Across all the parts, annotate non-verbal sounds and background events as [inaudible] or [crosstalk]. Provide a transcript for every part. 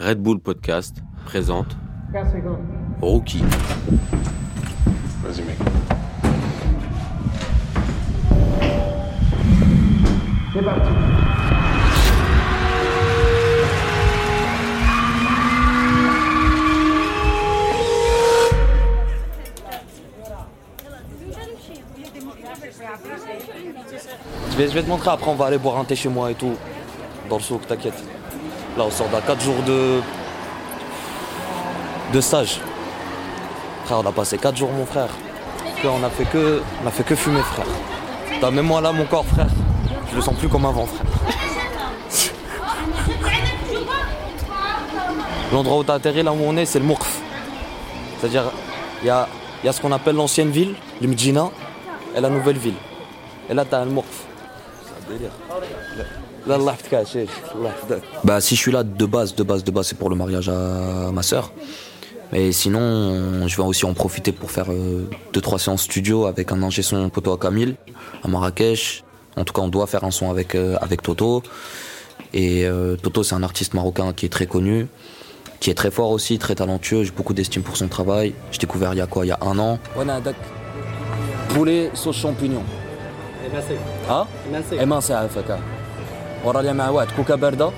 Red Bull Podcast présente Rookie. Vas-y mec. C'est parti. Je vais, je vais te montrer, après on va aller boire un thé chez moi et tout. Dans le souk, t'inquiète. Là on sort d'un 4 jours de. de stage. Frère, on a passé 4 jours mon frère. On a fait que. On a fait que fumer frère. T'as même moi là mon corps frère. Je le sens plus comme avant frère. L'endroit où t'as atterri là où on est c'est le Mourf. C'est-à-dire il y a, y a ce qu'on appelle l'ancienne ville, le et la nouvelle ville. Et là t'as le Mourf. C'est un délire. Bah, si je suis là de base, de base, de base, c'est pour le mariage à ma soeur. Mais sinon, je vais aussi en profiter pour faire euh, 2-3 séances studio avec un ingé son poteau à Camille, à Marrakech. En tout cas, on doit faire un son avec, euh, Toto. Et euh, Toto, c'est un artiste marocain qui est très connu, qui est très fort aussi, très talentueux. J'ai beaucoup d'estime pour son travail. J'ai découvert il y a quoi? Il y a un an. Poulet sauce champignon. Hein? Émincé. ورا لي مع واحد كوكا باردة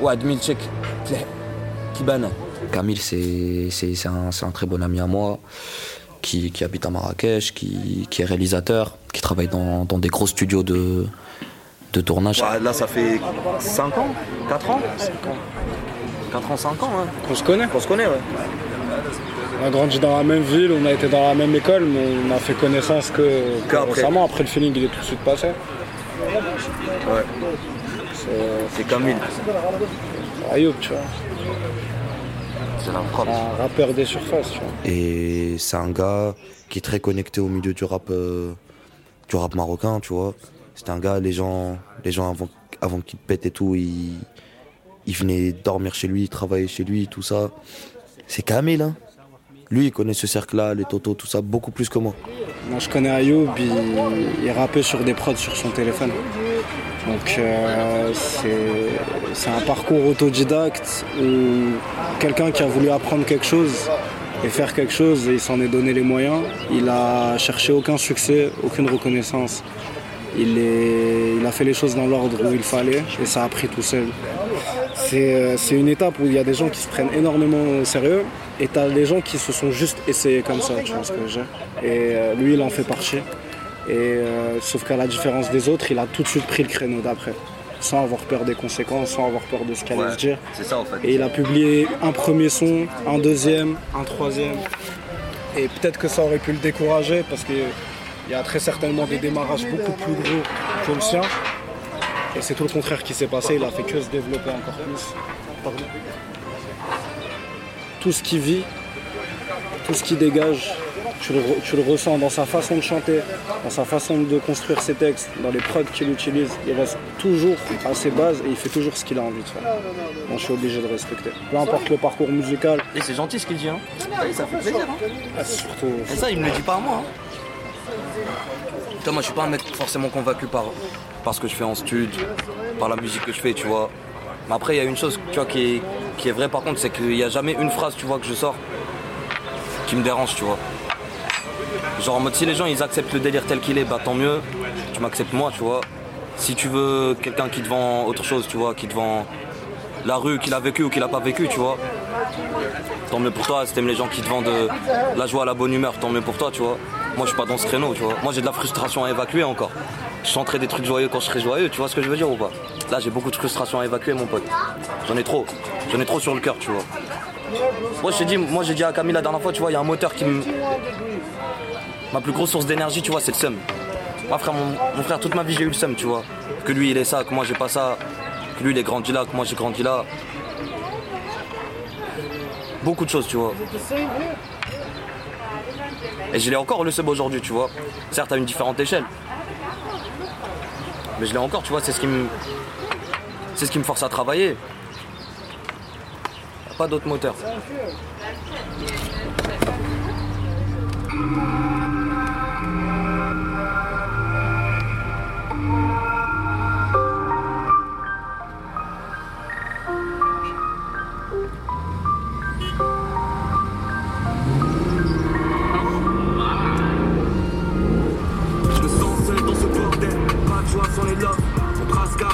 واحد ميلتشيك تلح كيبانه Camille, c'est c'est- c'est un, c'est un très bon ami à moi qui, qui habite à Marrakech, qui, qui est réalisateur, qui travaille dans, dans des gros studios de, de tournage. là, ça fait 5 ans 4 ans 4 ans, 5 ans, hein. On se connaît. On se connaît, ouais. On a grandi dans la même ville, on a été dans la même école, mais on a fait connaissance que, que Qu'après. récemment. Après le feeling, il est tout de suite passé. Ouais. C'est C'est Camille. Ayoub, tu vois. C'est. Un rappeur des surfaces, tu vois. Et c'est un gars qui est très connecté au milieu du rap, euh, du rap marocain, tu vois. C'est un gars, les gens, les gens avant, avant qu'il pète et tout, ils, ils venaient dormir chez lui, travailler chez lui, tout ça. C'est Camille, hein. Lui, il connaît ce cercle-là, les totos, tout ça, beaucoup plus que moi. Moi, je connais Ayoub, il, il sur des prods sur son téléphone. Donc, euh, c'est un parcours autodidacte où quelqu'un qui a voulu apprendre quelque chose et faire quelque chose et il s'en est donné les moyens, il a cherché aucun succès, aucune reconnaissance. Il, il a fait les choses dans l'ordre où il fallait et ça a pris tout seul. C'est euh, c'est une étape où il y a des gens qui se prennent énormément au sérieux et t'as des gens qui se sont juste essayés comme ça, tu vois ce que je veux dire. Et euh, lui, il en fait partie. Et euh, sauf qu'à la différence des autres, il a tout de suite pris le créneau d'après, sans avoir peur des conséquences, sans avoir peur de ce qu'elle allait se dire. C'est ça, en fait. Et il a publié un premier son, un deuxième, un troisième. Et peut-être que ça aurait pu le décourager parce qu'il y a très certainement des démarrages beaucoup plus gros que le sien. Et c'est tout le contraire qui s'est passé, il a fait que se développer encore plus. Pardon. Tout ce qu'il vit, tout ce qu'il dégage, tu le, re- tu le ressens dans sa façon de chanter, dans sa façon de construire ses textes, dans les prods qu'il utilise. Il reste toujours à ses bases et il fait toujours ce qu'il a envie de faire. Donc je suis obligé de respecter. Peu importe le parcours musical, Et c'est gentil ce qu'il dit, hein. Ça fait plaisir, hein. ah, c'est surtout. Et ça, il me le dit pas à moi. Hein. Putain, moi, je suis pas un mec forcément convaincu par, par ce que je fais en stud, par la musique que je fais, tu vois. Mais après, il y a une chose, tu vois, qui est, qui est vraie par contre, c'est qu'il n'y a jamais une phrase, tu vois, que je sors qui me dérange, tu vois. Genre en mode, si les gens, ils acceptent le délire tel qu'il est, bah tant mieux. Tu m'acceptes moi, tu vois. Si tu veux quelqu'un qui te vend autre chose, tu vois, qui te vend la rue, qu'il a vécu ou qu'il a pas vécu, tu vois. Tant mieux pour toi, si t'aimes les gens qui te vendent la joie, la bonne humeur, tant mieux pour toi, tu vois. Moi, je suis pas dans ce créneau, tu vois. Moi, j'ai de la frustration à évacuer encore. Je chanterai des trucs joyeux quand je serai joyeux, tu vois ce que je veux dire ou pas? Là, j'ai beaucoup de frustration à évacuer, mon pote. J'en ai trop. J'en ai trop sur le cœur, tu vois. Moi, j'ai dit, moi, j'ai dit à Camille la dernière fois, tu vois, il y a un moteur qui me. Ma plus grosse source d'énergie, tu vois, c'est le seum. Moi, frère, mon, frère, toute ma vie, j'ai eu le seum, tu vois. Que lui, il est ça, que moi, j'ai pas ça. Que lui, il est grandi là, que moi, j'ai grandi là. Beaucoup de choses, tu vois. Et je l'ai encore le seum aujourd'hui, tu vois. Certes, à une différente échelle. Mais je l'ai encore, tu vois, c'est ce qui me. C'est ce qui me force à travailler. Pas d'autre moteur.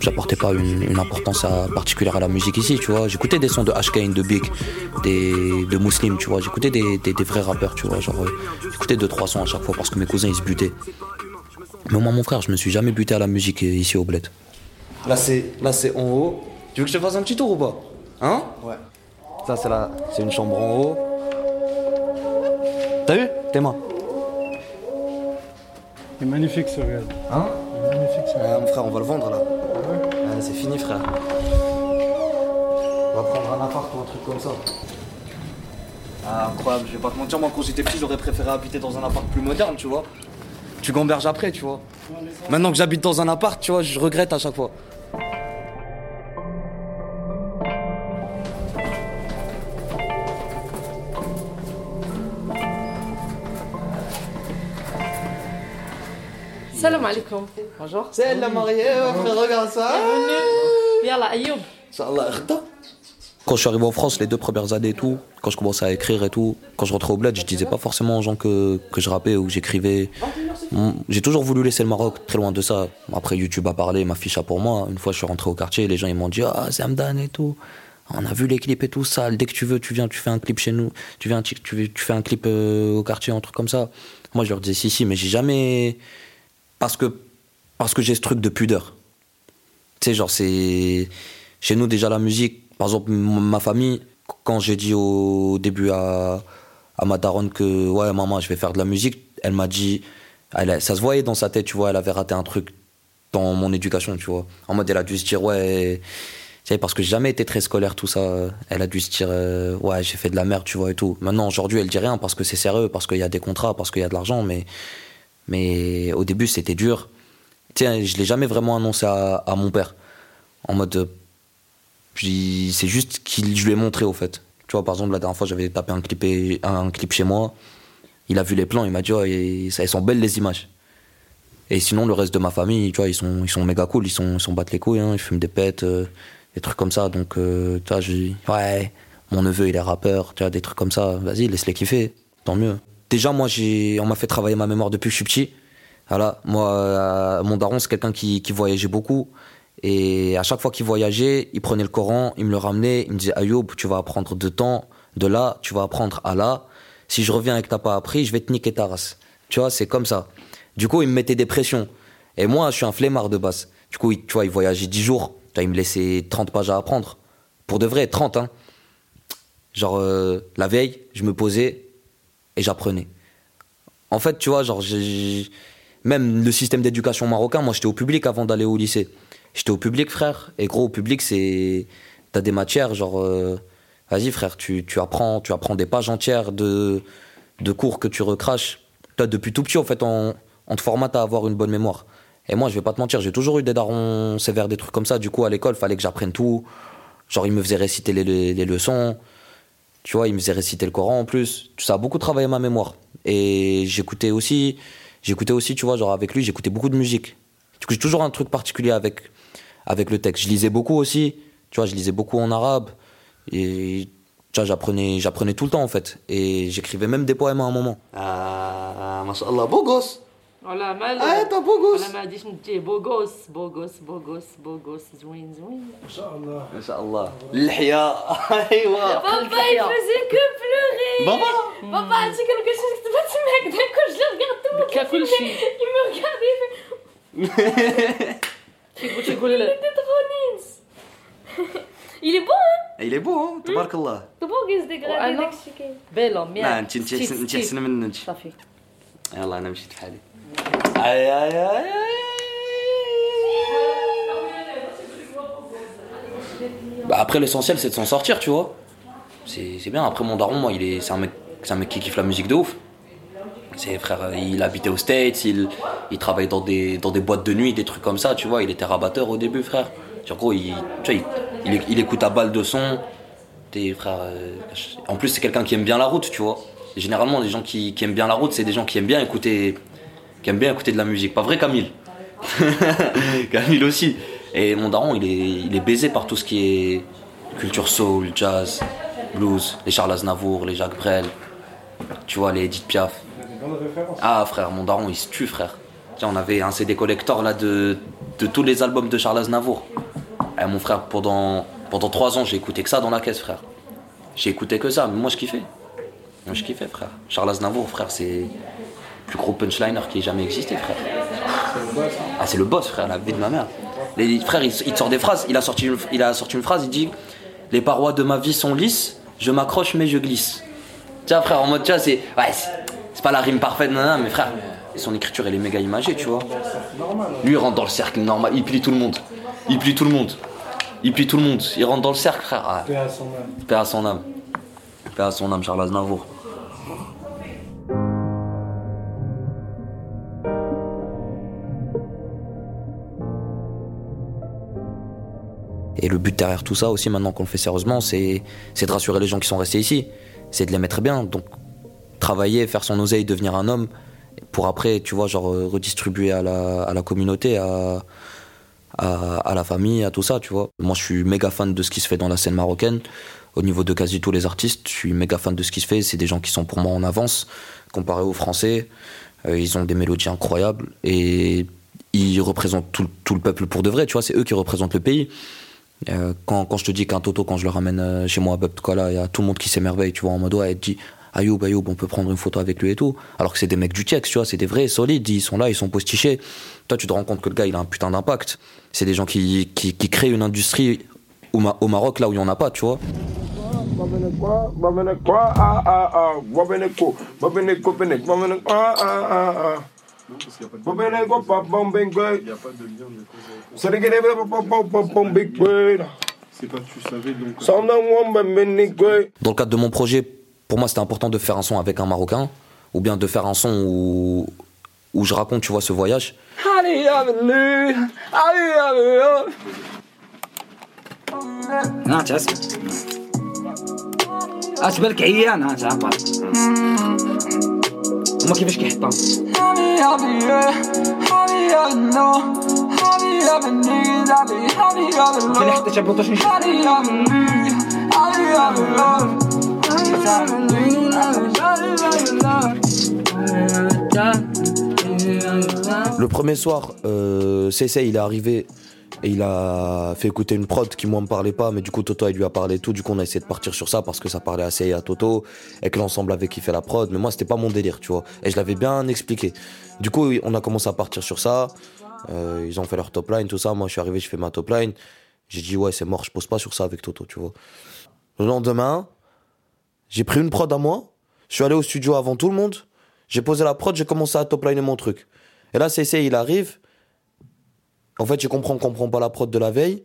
j'apportais pas une, importance particulière à la musique ici, tu vois. J'écoutais des sons de Ashkane, de Big, des, de Muslim, tu vois. J'écoutais des, vrais rappeurs, tu vois. Genre, euh, j'écoutais deux, trois sons à chaque fois parce que mes cousins, ils se butaient. Mais moi, mon frère, je me suis jamais buté à la musique ici au Bled. Là, c'est, là, c'est en haut. Tu veux que je te fasse un petit tour ou pas? Hein? Ouais. Ça, c'est, la, c'est une chambre en haut. T'as vu? Tes mains. Il est magnifique ce réel. Hein? Il est magnifique ce réel. mon frère, on va le vendre là. Ouais c'est fini, frère. On va prendre un appart ou un truc comme ça. Ah, incroyable, je vais pas te mentir, moi quand j'étais petit, j'aurais préféré habiter dans un appart plus moderne, tu vois. Tu gamberges après, tu vois. Maintenant que j'habite dans un appart, tu vois, je regrette à chaque fois. Salam alaikum. Bonjour. C'est la mariée, frère, regarde ça. Ayoub. Quand je suis arrivé en France, les deux premières années et tout, quand je commençais à écrire et tout, quand je rentrais au bled, je disais pas forcément aux gens que, que je rappais ou que j'écrivais. J'ai toujours voulu laisser le Maroc, très loin de ça. Après, YouTube a parlé, m'a fiché pour moi. Une fois, je suis rentré au quartier, les gens ils m'ont dit Ah, c'est Amdan et tout. On a vu les clips et tout, ça. Dès que tu veux, tu viens, tu fais un clip chez nous. Tu viens, tu, tu fais un clip euh, au quartier, un truc comme ça. Moi, je leur disais Si, si, mais j'ai jamais parce que, parce que j'ai ce truc de pudeur. Tu sais, genre, c'est. Chez nous, déjà, la musique, par exemple, ma famille, quand j'ai dit au début à, à ma daronne que, ouais, maman, je vais faire de la musique, elle m'a dit. Elle, ça se voyait dans sa tête, tu vois, elle avait raté un truc dans mon éducation, tu vois. En mode, elle a dû se dire, ouais. Tu sais, parce que j'ai jamais été très scolaire, tout ça. Elle a dû se dire, euh, ouais, j'ai fait de la merde, tu vois, et tout. Maintenant, aujourd'hui, elle dit rien parce que c'est sérieux, parce qu'il y a des contrats, parce qu'il y a de l'argent, mais mais au début, c'était dur. Tiens, je l'ai jamais vraiment annoncé à, mon père. En mode. C'est juste qu'il je lui ai montré, au fait. Tu vois, par exemple, la dernière fois, j'avais tapé un clip, un clip chez moi. Il a vu les plans, il m'a dit, oh, elles sont belles les images. Et sinon, le reste de ma famille, tu vois, ils sont, ils sont méga cool, ils sont, ils sont battent les couilles, hein, ils fument des pètes, euh, des trucs comme ça. Donc, euh, tu vois, je dis, ouais, mon neveu, il est rappeur, tu vois, des trucs comme ça. Vas-y, laisse-les kiffer, tant mieux. Déjà, moi, j'ai, on m'a fait travailler ma mémoire depuis que je suis petit. Voilà, moi, euh, mon daron, c'est quelqu'un qui, qui, voyageait beaucoup. Et à chaque fois qu'il voyageait, il prenait le Coran, il me le ramenait, il me disait Ayoub, tu vas apprendre de temps, de là, tu vas apprendre à là. Si je reviens et que t'as pas appris, je vais te niquer ta race. Tu vois, c'est comme ça. Du coup, il me mettait des pressions. Et moi, je suis un flemmard de base. Du coup, tu vois, il voyageait 10 jours. Tu vois, il me laissait 30 pages à apprendre. Pour de vrai, 30, hein. Genre, euh, la veille, je me posais, et j'apprenais. En fait, tu vois, genre, même le système d'éducation marocain, moi j'étais au public avant d'aller au lycée. J'étais au public, frère, et gros, au public, c'est. T'as des matières, genre. Euh, vas-y, frère, tu, tu, apprends, tu apprends des pages entières de, de cours que tu recraches. Toi, depuis tout petit, en fait, on, on te formate à avoir une bonne mémoire. Et moi, je vais pas te mentir, j'ai toujours eu des darons sévères, des trucs comme ça. Du coup, à l'école, fallait que j'apprenne tout. Genre, ils me faisaient réciter les, les leçons. Tu vois, il me faisait réciter le Coran en plus. Ça a beaucoup travaillé ma mémoire. Et j'écoutais aussi, j'écoutais aussi, tu vois, genre avec lui, j'écoutais beaucoup de musique. Du coup, j'ai toujours un truc particulier avec, avec le texte. Je lisais beaucoup aussi. Tu vois, je lisais beaucoup en arabe. Et tu vois, j'apprenais, j'apprenais tout le temps en fait. Et j'écrivais même des poèmes à un moment. Ah, beau gosse. والله ما آه طب بوغوس أنا ما غاديش نديه بوغوس بوغوس زوين زوين ما شاء الله ما شاء الله اللحيه ايوا بابا يفوزي كوبلوغي بابا بابا عرفتي كان كنت كتبت تما هكذا كل جلد كنغطي بكا كلشي يما ركاضي تيقول تيقول لا Il est beau, hein Il تبارك الله. تبارك يزدك غادي داكشي كاين. بيلو ميا. ما انت انت احسن من انت. صافي. يلا انا مشيت بحالي اي اي اي Bah après l'essentiel c'est de s'en sortir tu vois c'est c'est bien après mon daron moi il est c'est un mec c'est un mec qui kiffe la musique de ouf c'est frère il habitait aux States il il travaille dans des dans des boîtes de nuit des trucs comme ça tu vois il était rabatteur au début frère en gros il tu vois il, il, il écoute à balle de son T'es frère euh, en plus c'est quelqu'un qui aime bien la route tu vois Et généralement les gens qui, aiment bien la route c'est des gens qui aiment bien écouter qui bien écouter de la musique. Pas vrai Camille? [laughs] Camille aussi. Et mon daron il est baisé par tout ce qui est culture soul jazz blues les Charles Aznavour les Jacques Brel tu vois les Edith Piaf. Ah frère mon daron il se tue frère. Tiens, on avait un CD collector là de, de tous les albums de Charles Aznavour. Et mon frère pendant pendant trois ans j'ai écouté que ça dans la caisse frère. J'ai écouté que ça mais moi je kiffais moi je kiffais frère. Charles Aznavour frère c'est le plus gros punchliner qui ait jamais existé frère. Ah c'est le boss frère la vie de ma mère. Les frères il, sort des phrases. Il a sorti une, il a sorti une phrase il dit les parois de ma vie sont lisses je m'accroche mais je glisse tiens frère en mode tu vois c'est ouais c'est pas la rime parfaite non, non, mais frère son écriture elle est méga imagée tu vois. Lui il rentre dans le cercle normal il plie tout le monde. Il plie tout le monde. Il plie tout le monde. Il rentre dans le cercle frère. Ah, Paix à son âme. paix à son âme. Paix à son âme Charles Aznavour Et le but derrière tout ça aussi, maintenant qu'on le fait sérieusement, c'est de rassurer les gens qui sont restés ici. C'est de les mettre bien. Donc, travailler, faire son oseille, devenir un homme, pour après, tu vois, genre euh, redistribuer à la, communauté, à la famille, à tout ça, tu vois. Moi, je suis méga fan de ce qui se fait dans la scène marocaine. Au niveau de quasi tous les artistes, je suis méga fan de ce qui se fait. C'est des gens qui sont pour moi en avance, comparé aux Français. Euh, ils ont des mélodies incroyables et ils représentent tout, tout le peuple pour de vrai, tu vois. C'est eux qui représentent le pays. Euh, quand, quand je te dis qu'un Toto, quand je le ramène euh, chez moi à Bebtkala, il y a tout le monde qui s'émerveille, tu vois, en mode ouais, te dit Ayoub, Ayoub, on peut prendre une photo avec lui et tout. Alors que c'est des mecs du TIEX, tu vois, c'est des vrais, solides, ils sont là, ils sont postichés. Toi, tu te rends compte que le gars, il a un putain d'impact. C'est des gens qui, qui, créent une industrie au, au Maroc, là où il n'y en a pas, tu vois. Babenekwa, babenekwa, ah ah ah, babeneko, babeneko, benek, babeneko, ah ah ah ah. Babeneko, pa pom bengwe. Serigere be pa pom pom pom bengwe. C'est pas tu savais donc. Sanda mwom bemenigwe. Dans le cadre de mon projet, pour moi, c'était important de faire un son avec un Marocain, ou bien de faire un son où, où je raconte, tu vois, ce voyage. هات اسمع اتبالك عيان هات عبر هما كيفاش Le premier soir, euh, CC il est arrivé et il a fait écouter une prod qui, moi, me parlait pas, mais du coup, Toto, il lui a parlé tout. Du coup, on a essayé de partir sur ça parce que ça parlait assez à Toto et que l'ensemble avait kiffé la prod. Mais moi, c'était pas mon délire, tu vois. Et je l'avais bien expliqué. Du coup, on a commencé à partir sur ça. Euh, ils ont fait leur top line, tout ça. Moi, je suis arrivé, je fais ma top line. J'ai dit, ouais, c'est mort, je pose pas sur ça avec Toto, tu vois. Le lendemain, j'ai pris une prod à moi. Je suis allé au studio avant tout le monde. J'ai posé la prod, j'ai commencé à top liner mon truc. Et là, CC, il arrive. En fait, je comprends qu'on comprend pas la prod de la veille.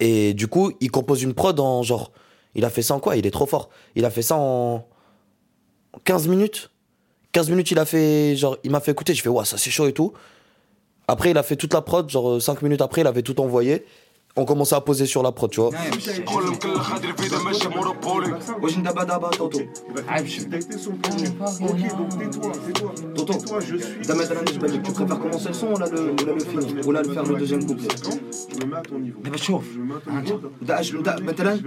Et du coup, il compose une prod en genre. Il a fait ça en quoi? Il est trop fort. Il a fait ça en 15 minutes. 15 minutes, il a fait. Genre, il m'a fait écouter. Je fais, ouais, ça c'est chaud et tout. Après, il a fait toute la prod. Genre, 5 minutes après, il avait tout envoyé On commençait à poser sur la prod, tu vois. واش دابا دابا توتو عيب شوف توتو دا مثلا بالنسبه لك tu préfères commencer le son ولا le ولا le finir ولا le faire le deuxième couplet دابا شوف دا اش دا مثلا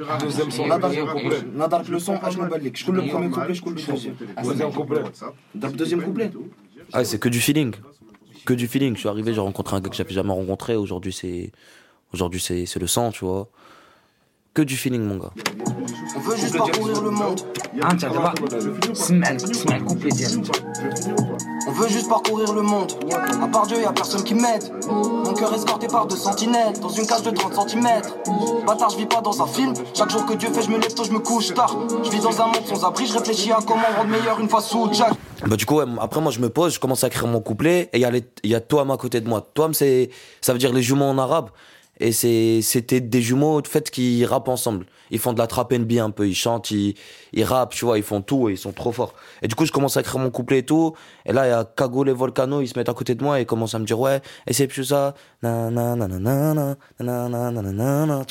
نظرك نظرك لو سون اشنو بان لك شكون لو بروميير كوبلي شكون لو دوزيام Deuxième couplet. دابا دوزيام كوبلي Ah, c'est que du feeling. Que du feeling. Je suis arrivé, j'ai rencontré un gars que j'avais jamais rencontré. Aujourd'hui, c'est. Aujourd'hui, c'est le sang, tu vois. Que du feeling, mon gars. On veut juste parcourir le monde. On veut juste parcourir le monde. À part Dieu, y a personne qui m'aide. Mon cœur escorté par deux sentinelles. Dans une cage de 30 cm. Bâtard, je vis pas dans un film. Chaque jour que Dieu fait, je me lève tôt, je me couche tard. Je vis dans un monde sans abri. Je réfléchis à comment rendre meilleur une fois sous Jack. Bah du coup, après moi je me pose, je commence à écrire mon couplet et il y, a y a Toam à côté de moi. Toam, c'est, ça veut dire les jumeaux en arabe. Et c'était des jumeaux de fait qui rappent ensemble. Ils font de la trap NB un peu, ils chantent, ils, ils rappent, tu vois, ils font tout et ils sont trop forts. Et du coup, je commence à écrire mon couplet et tout. Et là, il y a Cagoule et Volcano, ils se mettent à côté de moi et ils commencent à me dire, ouais, et c'est plus ça, tu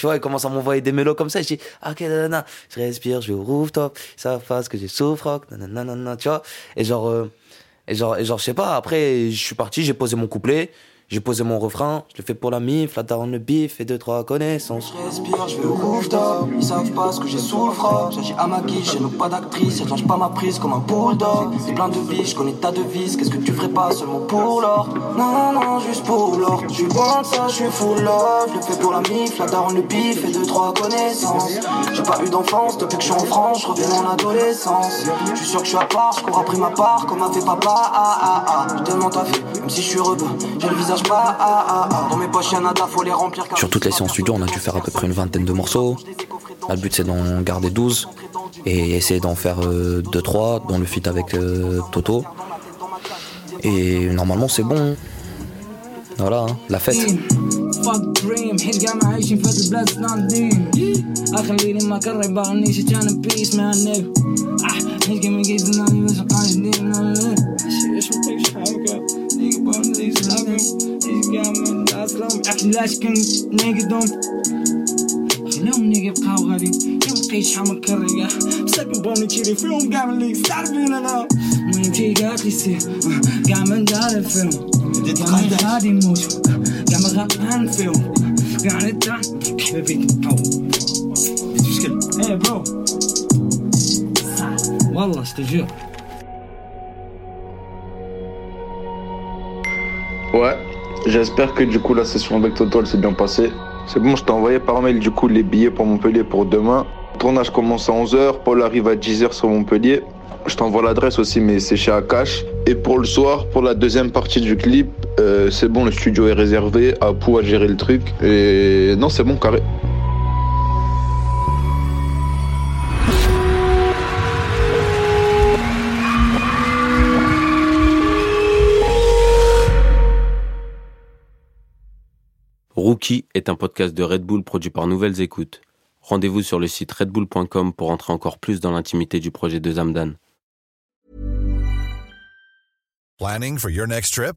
vois, ils commencent à m'envoyer des mélos comme ça. Et je dis, ok, nanana, je respire, je vais au rooftop, ça fasse que j'ai souffre, tu vois. Et genre, euh, et genre, et genre, je sais pas, après, je suis parti, j'ai posé mon couplet. J'ai posé mon refrain, je le fais pour la mif, la daronne le bif et deux trois connaissances. Je respire, je vais au rooftop, ils savent pas ce que j'ai sous le. J'agis à ma guiche, j'ai pas d'actrice, je pas ma prise comme un bulldog. C'est plein de vies, je connais ta devise, qu'est-ce que tu ferais pas seulement pour l'or? Non, non, juste pour l'or. Je suis bon ça, je suis full love, je le fais pour la mif, la daronne le bif et deux trois connaissances. J'ai pas eu d'enfance depuis que je suis en France, je reviens en adolescence. Je suis sûr que je suis à part, je cours après ma part, comme a fait papa, ah ah ah. Ta fait, même si je suis rebeu, j'ai le visage sur toutes les séances studio, on a dû faire à peu près une vingtaine de morceaux. le but, c'est d'en garder 12 et essayer d'en faire 2-3 euh, dans le feat avec euh, Toto. Et normalement, c'est bon. Voilà, hein, la fête. لهم إيش قام اصلهم علاش كنت نقدهم خلاهم نيجي بقاو غادي يبقي شحال من كرية بسببهم تيري فيهم كاع اللي تعرفين أنا المهم تي قالت لي سي كاع من دار الفيلم غادي نموت كاع ما غلطان فيهم كاع نتاع حبيبي تبقاو مشكل إيه برو والله استجيب Ouais, j'espère que du coup la session avec Toto elle s'est bien passée. C'est bon, je t'ai envoyé par mail du coup les billets pour Montpellier pour demain. Le tournage commence à 11h, Paul arrive à 10h sur Montpellier. Je t'envoie l'adresse aussi, mais c'est chez Akash. Et pour le soir, pour la deuxième partie du clip, euh, c'est bon, le studio est réservé, à à gérer le truc. Et non, c'est bon, carré. Rookie est un podcast de Red Bull produit par Nouvelles Écoutes. Rendez-vous sur le site redbull.com pour entrer encore plus dans l'intimité du projet de Zamdan. Planning for your next trip?